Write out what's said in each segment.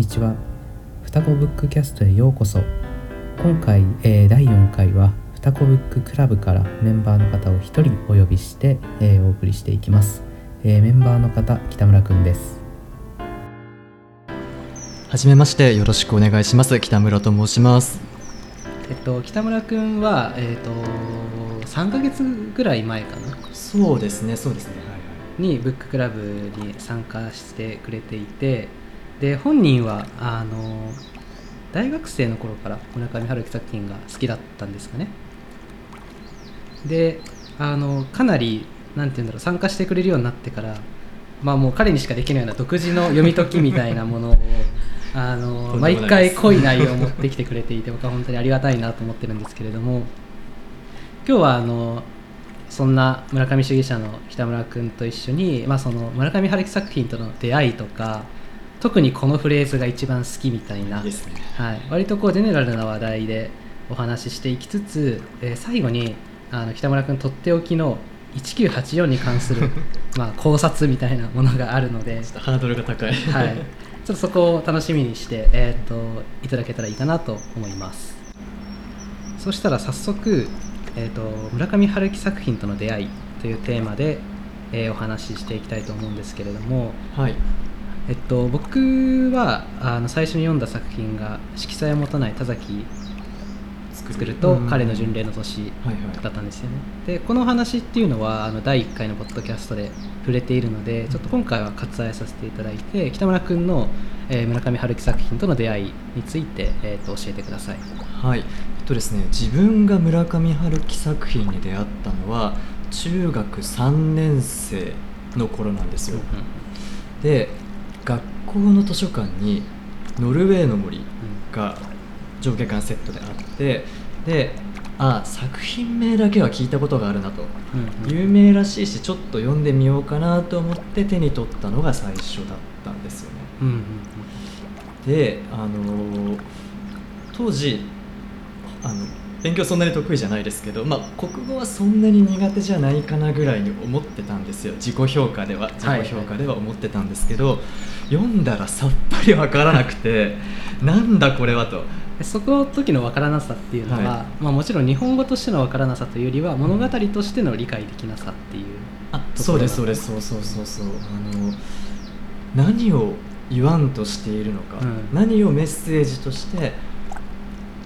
にちは。双子ブックキャストへようこそ。今回、えー、第4回は双子ブッククラブからメンバーの方を1人お呼びして、えー、お送りしていきます、えー、メンバーの方北村くんです。はじめましてよろしくお願いします。北村と申します。えっと北村くんはえっと3ヶ月ぐらい前かな？そうですねそうですね。はい。にブッククラブに参加してくれていてで本人はあの大学生の頃から村上春樹作品が好きだったんですかね。であのかなりなんて言うんだろう参加してくれるようになってからまあもう彼にしかできないような独自の読み解きみたいなものを あの毎回濃い内容を持ってきてくれていて僕は本当にありがたいなと思ってるんですけれども今日はあのそんな村上主義者の北村君と一緒に、まあ、その村上春樹作品との出会いとか特にこのフレーズが一番好きみたいな、ね、はい、割とこうジェネラルな話題でお話ししていきつつ、えー、最後にあの北村君とっておきの1984に関する まあ考察みたいなものがあるのでハードルが高い、はい、ちょっとそこを楽しみにして、えーと、といただけたらいいかなと思います。そしたら早速えーと、村上春樹作品との出会いというテーマで、えー、お話ししていきたいと思うんですけれども、はいえっと、僕はあの最初に読んだ作品が「色彩を持たない田崎作ると彼の巡礼の年だったんですよね、でこの話っていうのはあの第1回のポッドキャストで触れているのでちょっと今回は割愛させていただいて北村君の、えー、村上春樹作品との出会いについて、えー、と教えてください。はい。とですね自分が村上春樹作品に出会ったのは中学3年生の頃なんですよ、うん、で学校の図書館に「ノルウェーの森」が上下巻セットであってであ作品名だけは聞いたことがあるなと、うんうん、有名らしいしちょっと読んでみようかなと思って手に取ったのが最初だったんですよね、うんうんうん、であの当時あの勉強そんなに得意じゃないですけど、まあ、国語はそんなに苦手じゃないかなぐらいに思ってたんですよ。自己評価では自己評価では思ってたんですけど、はいはい、読んだらさっぱり分からなくて なんだこれはと。そこの時の分からなさっていうのは、はい、まあ、もちろん日本語としての分からなさというよりは物語としての理解できなさっていう、あそうですそうですそうそうそうそう。あの何を言わんとしているのか、うん、何をメッセージとして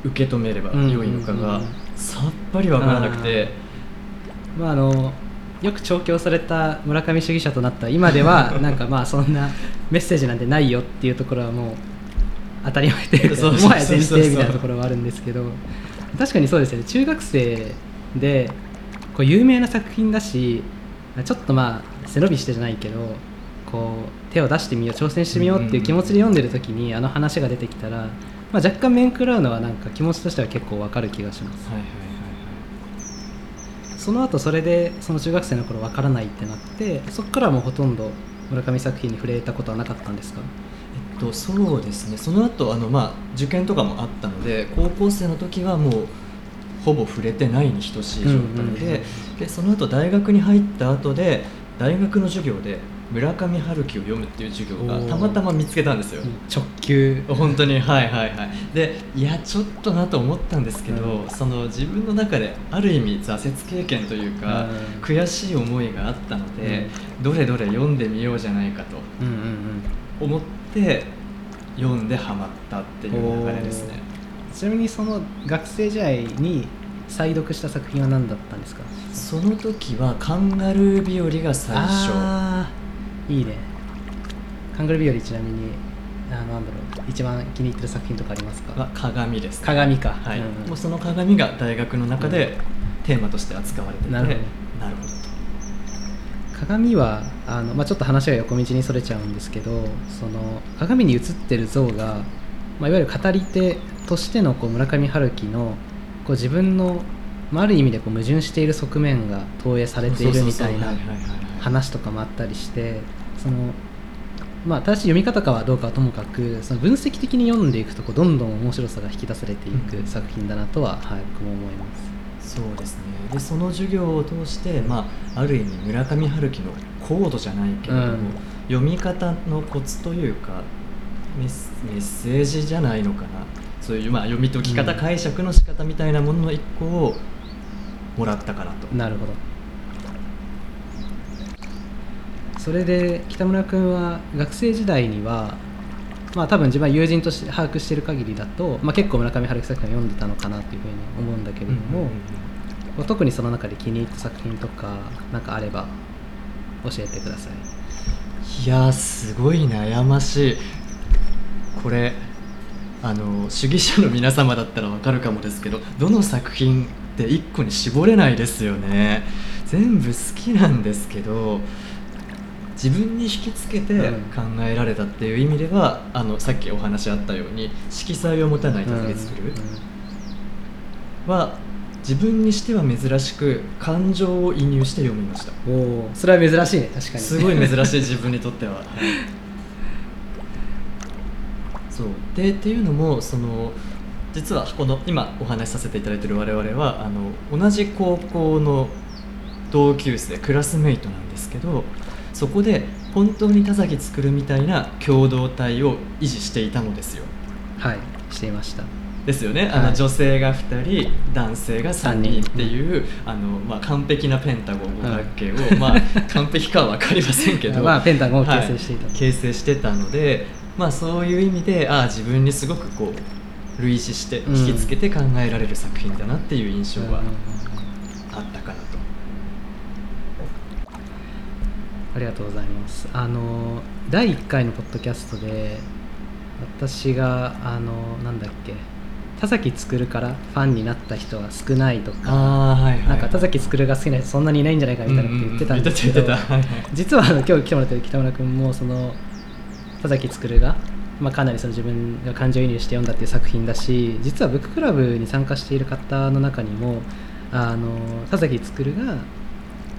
受け止めれば良いのかがさっぱり分からなくて、まああのよく調教された村上主義者となった今では なんかまあそんなメッセージなんてないよっていうところはもう当たり前というかもはや前提みたいなところはあるんですけど確かにそうですよね。中学生でこう有名な作品だしちょっとまあ背伸びしてじゃないけどこう手を出してみよう挑戦してみようっていう気持ちで読んでる時にあの話が出てきたらまあ、若干面食らうのはなんか気持ちとしては結構わかる気がします、はいはいはいはい、その後それでその中学生の頃わからないってなってそこからもうほとんど村上作品に触れたことはなかったんですか？えっと、そうですね。その後あのまあ受験とかもあったので高校生の時はもうほぼ触れてないに等しい状態でうんうんうん、でその後大学に入った後で大学の授業で村上春樹を読むっていう授業がたまたま見つけたんですよ。直球。本当に。はいはいはい。でいやちょっとなと思ったんですけど、うん、その自分の中である意味挫折経験というか、うん、悔しい思いがあったので、うん、どれどれ読んでみようじゃないかと思って読んでハマったっていう流れですね。ちなみにその学生時代に再読した作品は何だったんですか？その時はカンガルー日和が最初いいね。カングル日和ちなみにあなんだろう。一番気に入ってる作品とかありますか？鏡です、ね、鏡か、はい、うん、もうその鏡が大学の中でテーマとして扱われてて、なるほど。なるほど鏡はあの、まあ、ちょっと話が横道にそれちゃうんですけどその鏡に映ってる像が、まあ、いわゆる語り手としてのこう村上春樹のこう自分の、まあ、ある意味でこう矛盾している側面が投影されているみたいな話とかもあったりしてそのまあ正しい読み方かはどうかはともかくその分析的に読んでいくとこうどんどん面白さが引き出されていく作品だなとは、はい、僕も思います。そうですね。でその授業を通して、まあ、ある意味村上春樹のコードじゃないけれども、うん、読み方のコツというかメッセージじゃないのかな。そういう、まあ、読み解き方、うん。解釈の仕方みたいなものの一個をもらったかなと。なるほどそれで北村君は学生時代にはまあ多分自分は友人として把握している限りだと、まあ、結構村上春樹作品を読んでたのかなというふうに思うんだけれども、うんうんうん特にその中で気に入った作品とかなんかあれば教えてください。いやーすごい悩ましい。これあの主義者の皆様だったらわかるかもですけどどの作品って一個に絞れないですよね。全部好きなんですけど自分に引きつけてうん。考えられたっていう意味では、あのさっきお話あったように色彩を持たない助け作る。は自分にしては珍しく感情を移入して読みました。うんおおそれは珍しいね確かに。すごい珍しい 自分にとっては。そう。でっていうのもその実はこの今お話しさせていただいている我々はあの同じ高校の同級生クラスメイトなんですけどそこで本当に田崎作るみたいな共同体を維持していたのですよ。はいしていました。ですよね、あのはい女性が2人男性が3人っていうあの、まあ、完璧なペンタゴン五角形を、まあ、完璧かは分かりませんけど、まあペンタゴンを形成していた。はい。形成してたので、まあ、そういう意味でああ自分にすごくこう類似してうん。引きつけて考えられる作品だなっていう印象はうんうんうんあったかなと。ありがとうございます。あの第1回のポッドキャストで私があのなんだっけ田崎作からファンになった人は少ないとかはいはいなんか田崎作が好きな人そんなにいないんじゃないかみたいなこと言ってたんですけど、実はあの今日来てもらってる北村君もその田崎作が、まあ、かなりその自分が感情移入して読んだっていう作品だし実はブッククラブに参加している方の中にもあの田崎作が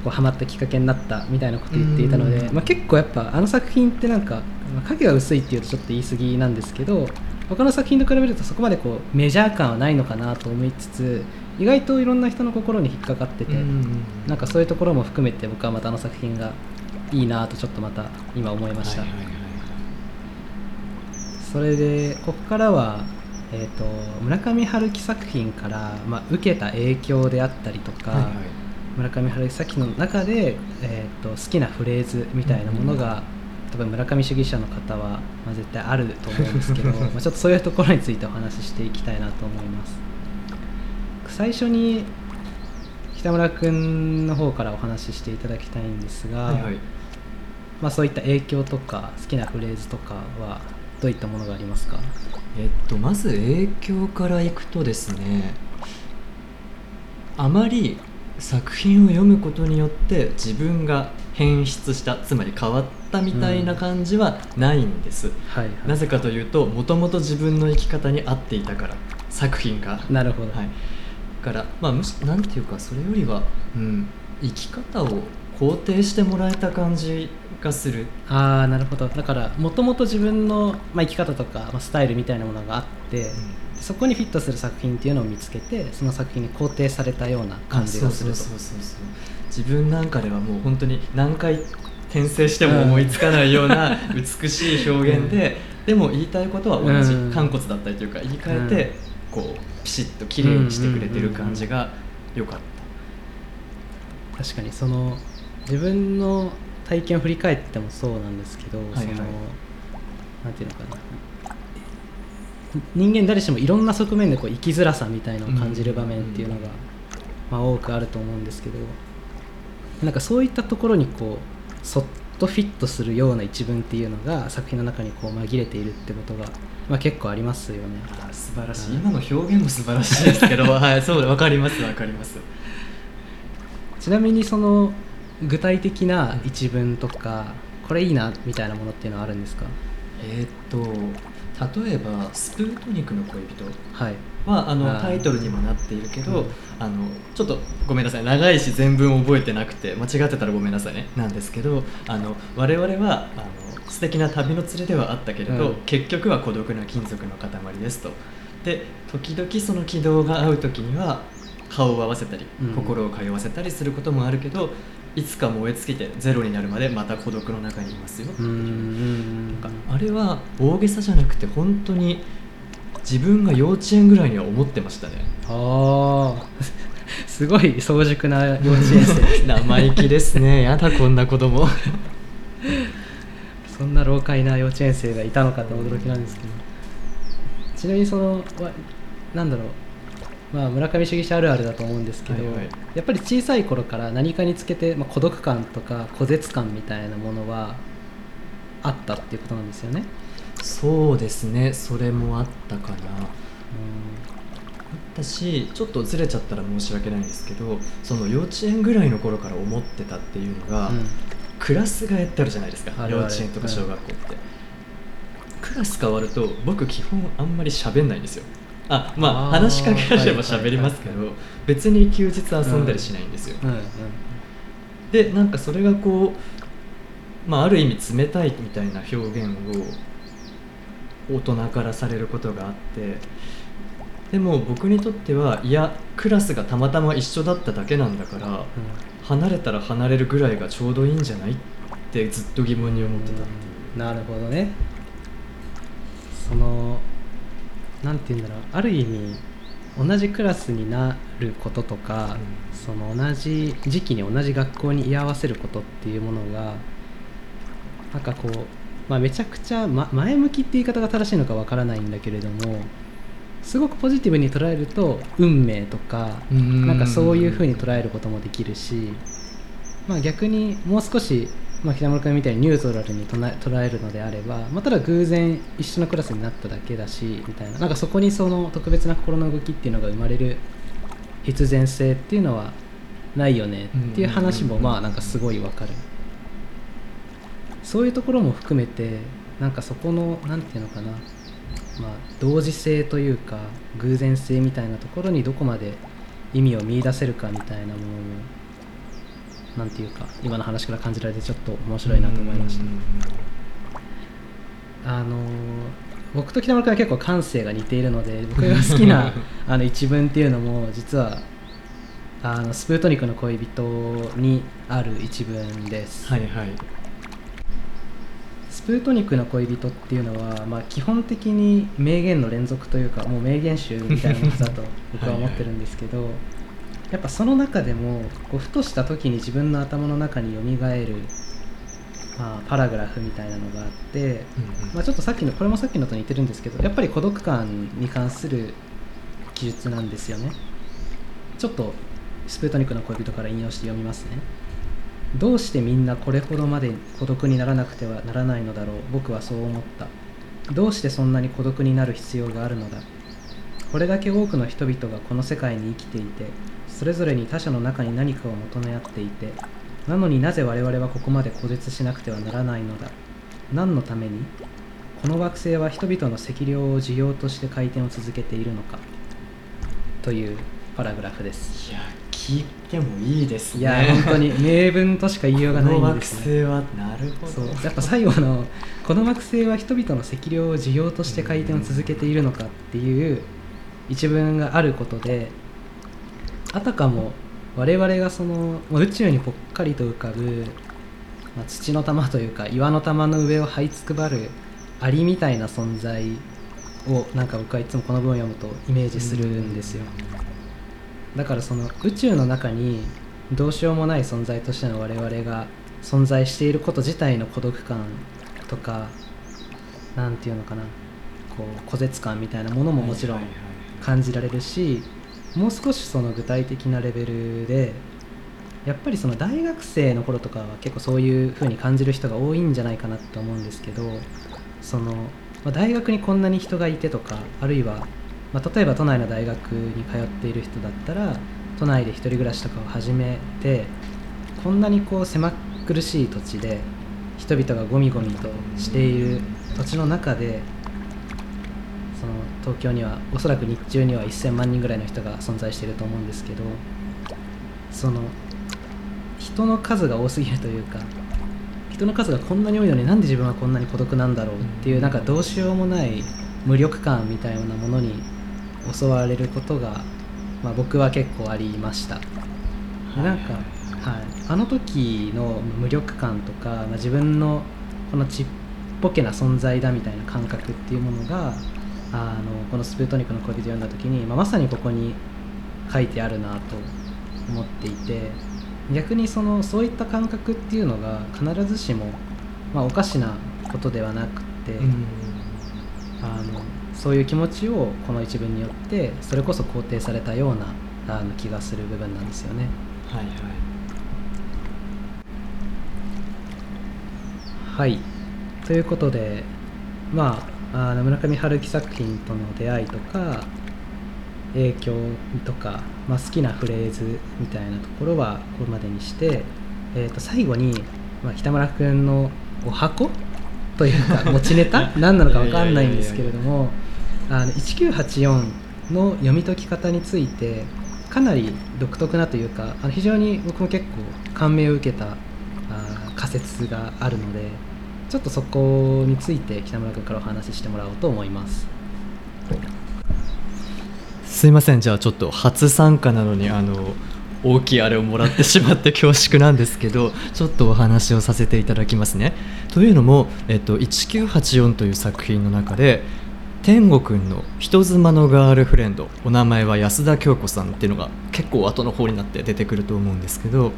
こうハマったきっかけになったみたいなことを言っていたので、うん。まあ、結構やっぱあの作品ってなんか、まあ影が薄いっていうとちょっと言い過ぎなんですけど他の作品と比べるとそこまでこうメジャー感はないのかなと思いつつ意外といろんな人の心に引っかかってて、なんかそういうところも含めて僕はまたあの作品がいいなとちょっとまた今思いました、はいはいはいはい。それでここからは、えー、と村上春樹作品から、まあ、受けた影響であったりとか、はいはい村上春樹の中で、えー、と好きなフレーズみたいなものが、多分村上主義者の方は、まあ、絶対あると思うんですけど まあちょっとそういうところについてお話ししていきたいなと思います。最初に北村君の方からお話ししていただきたいんですが、はいはい。まあ、そういった影響とか好きなフレーズとかはどういったものがありますか？えっとまず影響からいくとですねあまり作品を読むことによって自分が変質したつまり変わったみたいな感じはないんです、はい、はい、なぜかというともともと自分の生き方に合っていたから作品が。なるほど、はい、だからまあむしなんていうかそれよりは、うん、生き方を肯定してもらえた感じがする。ああなるほど。だからもともと自分の、まあ、生き方とか、まあ、スタイルみたいなものがあって、そこにフィットする作品っていうのを見つけてその作品に肯定されたような感じがすると。自分なんかではもう本当に何回転生しても思いつかないような 美しい表現で、でも言いたいことは同じうん。肝骨だったりというか言い換えて、こうピシッと綺麗にしてくれてる感じが良かった、確かにその自分の体験を振り返ってもそうなんですけど、はいはい。そのなんていうのかな人間誰しもいろんな側面でこう生きづらさみたいのを感じる場面っていうのが、まあ、多くあると思うんですけどなんかそういったところにこうそっとフィットするような一文っていうのが作品の中にこう紛れているってことが、まあ、結構ありますよね。素晴らしい。今の表現も素晴らしいですけどはい。そうだ分かります分かります。ちなみにその具体的な一文とかこれいいなみたいなものっていうのはあるんですか？えーっと例えば「スプートニクの恋人」はい。はあのタイトルにもなっているけど、うん。あのちょっとごめんなさい。長いし全文覚えてなくて間違ってたらごめんなさいね。なんですけどあの我々はあの素敵な旅の連れではあったけれど、うん。結局は孤独な金属の塊ですと。で時々その軌道が合う時には顔を合わせたり、うん。心を通わせたりすることもあるけどいつか燃え尽きてゼロになるまでまた孤独の中にいますよ。なんかあれは大げさじゃなくて本当に自分が幼稚園ぐらいには思ってましたね。ああ すごい早熟な幼稚園生。生意気ですね。やだこんな子供。そんな老快な幼稚園生がいたのかと驚きなんですけど。ちなみにそのわなんだろうまあ村上主義者あるあるだと思うんですけど、はいはい。やっぱり小さい頃から何かにつけて、まあ、孤独感とか孤絶感みたいなものはあったっていうことなんですよね。そうですね。それもあったかな。あったしちょっとずれちゃったら申し訳ないんですけどその幼稚園ぐらいの頃から思ってたっていうのが、うん。クラス替えってあるじゃないですか。幼稚園とか小学校って、クラス変わると僕基本あんまり喋んないんですよあまあ話しかけられれば喋りますけど別に休日遊んだりしないんですよ、でなんかそれがこう、まあ、ある意味冷たいみたいな表現を大人からされることがあってでも僕にとってはいやクラスがたまたま一緒だっただけなんだから離れたら離れるぐらいがちょうどいいんじゃないってずっと疑問に思ってた。うなるほどね。そのなんて言うんだろう。ある意味同じクラスになることとか、その同じ時期に同じ学校に居合わせることっていうものがなんかこう、まあ、めちゃくちゃ、ま、前向きって言い方が正しいのかわからないんだけれどもすごくポジティブに捉えると運命とかうん。なんかそういうふうに捉えることもできるし、まあ、逆にもう少し、まあ、北村君みたいにニュートラルに捉えるのであれば、まあ、ただ偶然一緒のクラスになっただけだしみたいな。なんかそこにその特別な心の動きっていうのが生まれる必然性っていうのはないよねっていう話もうん。まあなんかすごいわかる。そういうところも含めてなんかそこのなんていうのかな。まあ、同時性というか偶然性みたいなところにどこまで意味を見出せるかみたいなものもなんていうか今の話から感じられてちょっと面白いなと思いました。あのー僕と北村君は結構感性が似ているので 僕が好きなあの一文っていうのも実はあのスプートニクの恋人にある一文です、はいはい。スプートニクの恋人っていうのは、まあ、基本的に名言の連続というかもう名言集みたいなものだと僕は思ってるんですけどやっぱその中でもこうふとした時に自分の頭の中によみがえる、まあ、パラグラフみたいなのがあって、まあ、ちょっとさっきのこれもさっきのと似てるんですけどやっぱり孤独感に関する記述なんですよね。ちょっとスプートニクの恋人から引用して読みますね。どうしてみんなこれほどまで孤独にならなくてはならないのだろう。僕はそう思った。どうしてそんなに孤独になる必要があるのだ。これだけ多くの人々がこの世界に生きていてそれぞれに他者の中に何かを求め合っていてなのになぜ我々はここまで孤絶しなくてはならないのだ。何のためにこの惑星は人々の脊梁を需要として回転を続けているのか。というパラグラフです。いや聞いてもいいですね。いや本当に名文としか言いようがないこの惑んですね。星はなるほど。そう。やっぱ最後の「この惑星は人々の脊梁を需要として回転を続けているのか」っていう一文があることであたかも我々がそのまあ宇宙にぽっかりと浮かぶ、まあ、土の玉というか岩の玉の上を這いつくばるアリみたいな存在をなんか僕はいつもこの文を読むとイメージするんですよ。だからその宇宙の中にどうしようもない存在としての我々が存在していること自体の孤独感とかなんていうのかなこう孤絶感みたいなものももちろんはいはいはい。感じられるしもう少しその具体的なレベルでやっぱりその大学生の頃とかは結構そういう風に感じる人が多いんじゃないかなと思うんですけどその、ま大学にこんなに人がいてとかあるいは、ま例えば都内の大学に通っている人だったら都内で一人暮らしとかを始めてこんなにこう狭苦しい土地で人々がゴミゴミとしている土地の中でその東京にはおそらく日中には1000万人ぐらいの人が存在していると思うんですけどその人の数が多すぎるというか人の数がこんなに多いのになんで自分はこんなに孤独なんだろうっていうなんかどうしようもない無力感みたいなものに襲われることが、まあ、僕は結構ありました。でなんかはい、あの時の無力感とか、まあ、自分のこのちっぽけな存在だみたいな感覚っていうものがあのこのスプートニクの恋人読んだ時に、まあ、まさにここに書いてあるなと思っていて逆にそのそういった感覚っていうのが必ずしも、まあ、おかしなことではなくて、うん、あのそういう気持ちをこの一文によってそれこそ肯定されたようなあの気がする部分なんですよね。はいはい。はい、ということでまああの村上春樹作品との出会いとか影響とか、まあ、好きなフレーズみたいなところはここまでにして、えー、と最後に、まあ、北村君のお箱というか 持ちネタ？何なのか分かんないんですけれども1984の読み解き方についてかなり独特なというかあの非常に僕も結構感銘を受けたあ仮説があるのでちょっとそこについて北村君からお話ししてもらおうと思います。すいませんじゃあちょっと初参加なのにあの大きいあれをもらってしまって恐縮なんですけど ちょっとお話をさせていただきますね。というのも、えっと、1984という作品の中で天吾くんの人妻のガールフレンドお名前は安田京子さんっていうのが結構後の方になって出てくると思うんですけど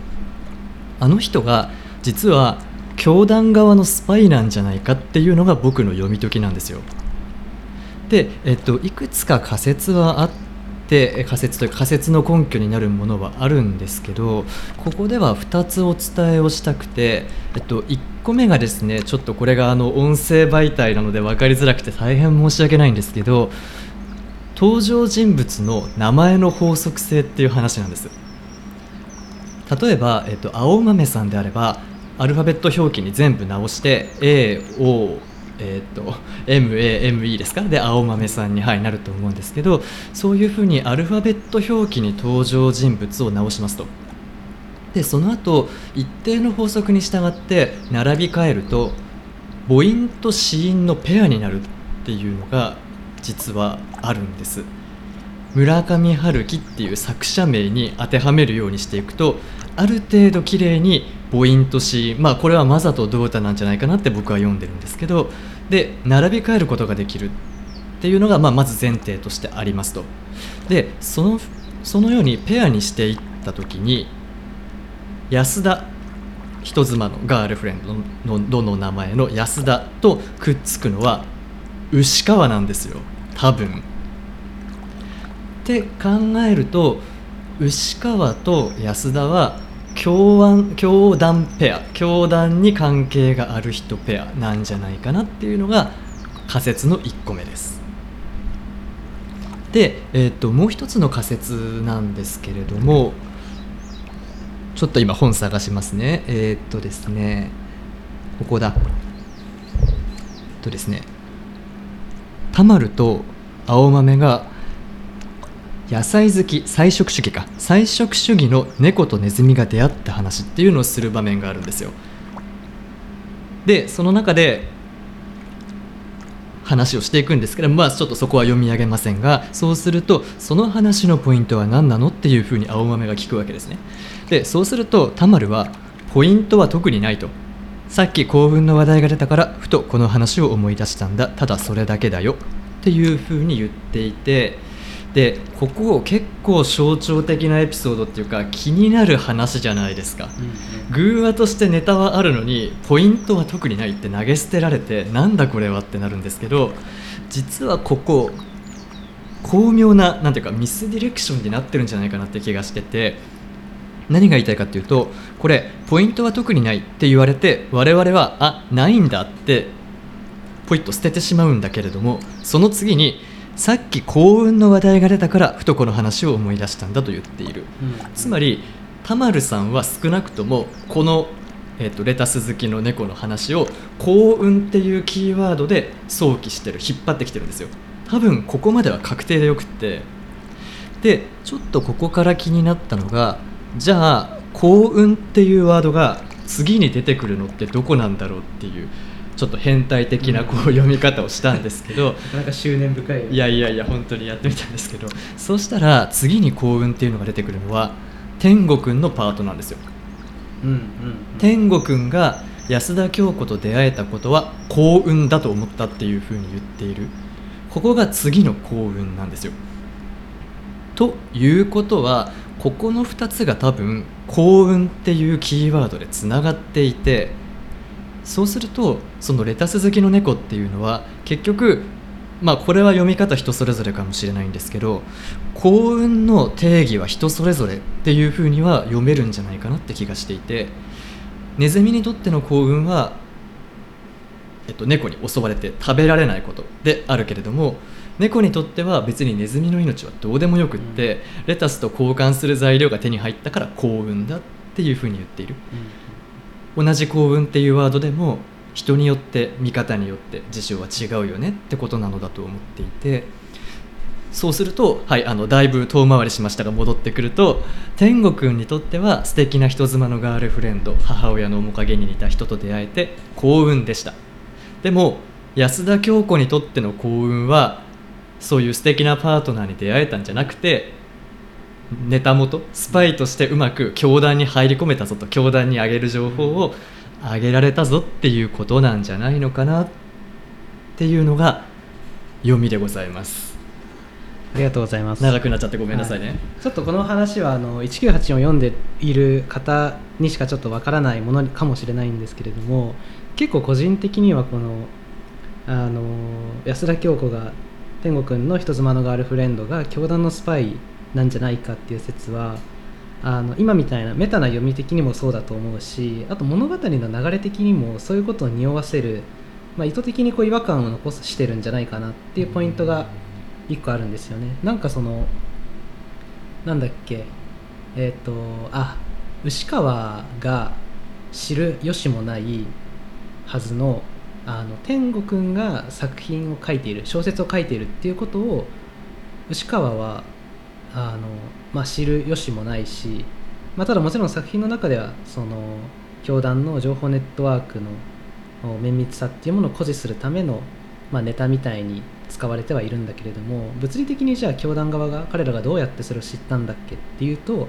あの人が実は教団側のスパイなんじゃないかっていうのが僕の読み解きなんですよ。で、えっと、いくつか仮説はあって仮説というか仮説の根拠になるものはあるんですけどここでは2つお伝えをしたくて、えっと、1個目がですねちょっとこれがあの音声媒体なので分かりづらくて大変申し訳ないんですけど登場人物の名前の法則性っていう話なんです例えば、えっと、青豆さんであればアルファベット表記に全部直して AO えーと、MAME ですか？で青豆さんに、はい、なると思うんですけどそういうふうにアルファベット表記に登場人物を直しますと。でその後一定の法則に従って並び替えると母音と子音のペアになるっていうのが実はあるんです。村上春樹っていう作者名に当てはめるようにしていくとある程度綺麗に母音と詞まあこれはマザとドータなんじゃないかなって僕は読んでるんですけど。で並び替えることができるっていうのが、まあ、まず前提としてありますと。でそのそのようにペアにしていった時に安田人妻のガールフレンドのどの名前の安田とくっつくのは牛川なんですよ。多分。って考えると牛川と安田は教案教団ペア教団に関係がある人ペアなんじゃないかなっていうのが仮説の1個目です。で、えーと、もう一つの仮説なんですけれどもちょっと今本探しますね。えっ、ー、とですねここだ。とですねタマルと青豆が野菜好き菜食主義か。菜食主義の猫とネズミが出会った話っていうのをする場面があるんですよ。でその中で話をしていくんですけどまあちょっとそこは読み上げませんがそうするとその話のポイントは何なのっていうふうに青豆が聞くわけですね。でそうすると田丸はポイントは特にないと。さっき幸運の話題が出たからふとこの話を思い出したんだ。ただそれだけだよ。っていうふうに言っていてでここ結構象徴的なエピソードっていうか気になる話じゃないですか、偶話としてネタはあるのにポイントは特にないって投げ捨てられてなんだこれはってなるんですけど実はここ巧妙ななんていうかミスディレクションになってるんじゃないかなって気がしてて何が言いたいかっていうとこれポイントは特にないって言われて我々はあないんだってポイッと捨ててしまうんだけれどもその次にさっき幸運の話題が出たからふとこの話を思い出したんだと言っている、うん、つまり田丸さんは少なくともこの、えーと、レタス好きの猫の話を幸運っていうキーワードで想起してる引っ張ってきてるんですよ。多分ここまでは確定でよくって。でちょっとここから気になったのがじゃあ幸運っていうワードが次に出てくるのってどこなんだろうっていうちょっと変態的なこう読み方をしたんですけど、なかなか執念深い。いやいやいや本当にやってみたんですけどそうしたら次に幸運っていうのが出てくるのは天吾くんのパートなんですよ。うんうん天吾くんが安田京子と出会えたことは幸運だと思ったっていうふうに言っている。ここが次の幸運なんですよ。ということはここの2つが多分幸運っていうキーワードでつながっていてそうするとそのレタス好きの猫っていうのは結局まあこれは読み方人それぞれかもしれないんですけど幸運の定義は人それぞれっていうふうには読めるんじゃないかなって気がしていてネズミにとっての幸運は、えっと、猫に襲われて食べられないことであるけれども猫にとっては別にネズミの命はどうでもよくって、レタスと交換する材料が手に入ったから幸運だっていうふうに言っている。同じ幸運っていうワードでも人によって見方によって事象は違うよねってことなのだと思っていてそうすると、はい、あのだいぶ遠回りしましたが戻ってくると天吾くんにとっては素敵な人妻のガールフレンド母親の面影に似た人と出会えて幸運でした。でも安田京子にとっての幸運はそういう素敵なパートナーに出会えたんじゃなくてネタ元スパイとしてうまく教団に入り込めたぞと教団にあげる情報をあげられたぞっていうことなんじゃないのかなっていうのが読みでございます。ありがとうございます。長くなっちゃってごめんなさいね、はい。ちょっとこの話はあの1984を読んでいる方にしかちょっとわからないものかもしれないんですけれども結構個人的にはこのあの安田京子が天吾君の人妻のガールフレンドが教団のスパイなんじゃないかっていう説はあの今みたいなメタな読み的にもそうだと思うしあと物語の流れ的にもそういうことを匂わせる、まあ、意図的にこう違和感を残してるんじゃないかなっていうポイントが1個あるんですよね。なんかそのなんだっけえっ、とあ牛川が知る由もないはずのあの天吾くんが作品を書いている小説を書いているっていうことを牛川はあの、まあ、知る由もないし、まあ、ただもちろん作品の中ではその教団の情報ネットワークの綿密さっていうものを誇示するための、まあ、ネタみたいに使われてはいるんだけれども物理的にじゃあ教団側が彼らがどうやってそれを知ったんだっけっていうと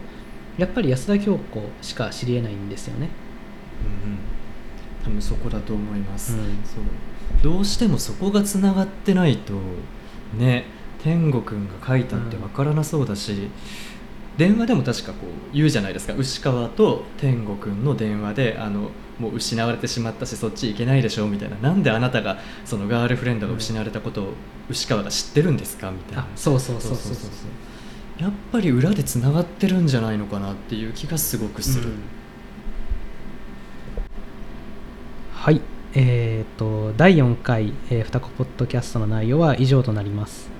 やっぱり安田京子しか知りえないんですよね。うんうん。多分そこだと思います、うん。そう。どうしてもそこがつながってないとね天吾くんが書いたってわからなそうだし、電話でも確かこう言うじゃないですか。牛川と天吾くんの電話であのもう失われてしまったしそっち行けないでしょみたいな。なんであなたがそのガールフレンドが失われたことを牛川が知ってるんですかみたいな。あそうそうそうそうそう。やっぱり裏でつながってるんじゃないのかなっていう気がすごくする、うん。はい。えー、と第4回、えー、双子ポッドキャストの内容は以上となります、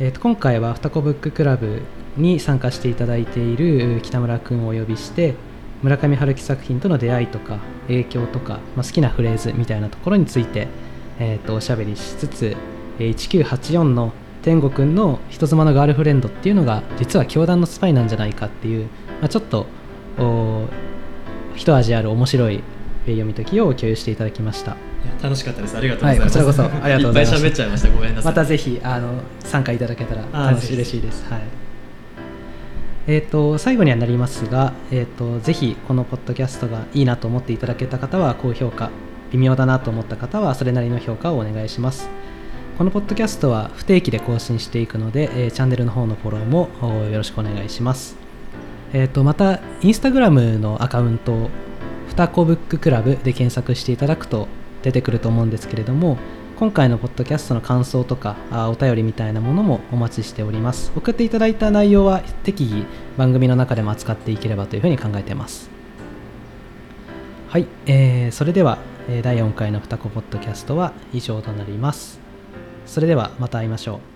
えー、と今回は双子ブッククラブに参加していただいている北村君をお呼びして村上春樹作品との出会いとか影響とか、まあ、好きなフレーズみたいなところについて、えー、とおしゃべりしつつえー1984の天吾くんの人妻のガールフレンドっていうのが実は教団のスパイなんじゃないかっていう、まあ、ちょっとお一味ある面白い読み解きを共有していただきました。楽しかったです。ありがとうございます、はいこちらこそ。ありがとうございましたっぱい喋っちゃいました。ごめんなさい。またぜひあの参加いただけたら楽しい嬉しいです。はい。えー、と最後にはなりますが、えー、とぜひこのポッドキャストがいいなと思っていただけた方は高評価微妙だなと思った方はそれなりの評価をお願いします。このポッドキャストは不定期で更新していくので、えーチャンネルの方のフォローもおよろしくお願いします。えー、とまたインスタグラムのアカウントふたこブッククラブで検索していただくと出てくると思うんですけれども今回のポッドキャストの感想とかあお便りみたいなものもお待ちしております。送っていただいた内容は適宜番組の中でも扱っていければというふうに考えています。はい、えーそれでは、え第4回のふたこポッドキャストは以上となります。それではまた会いましょう。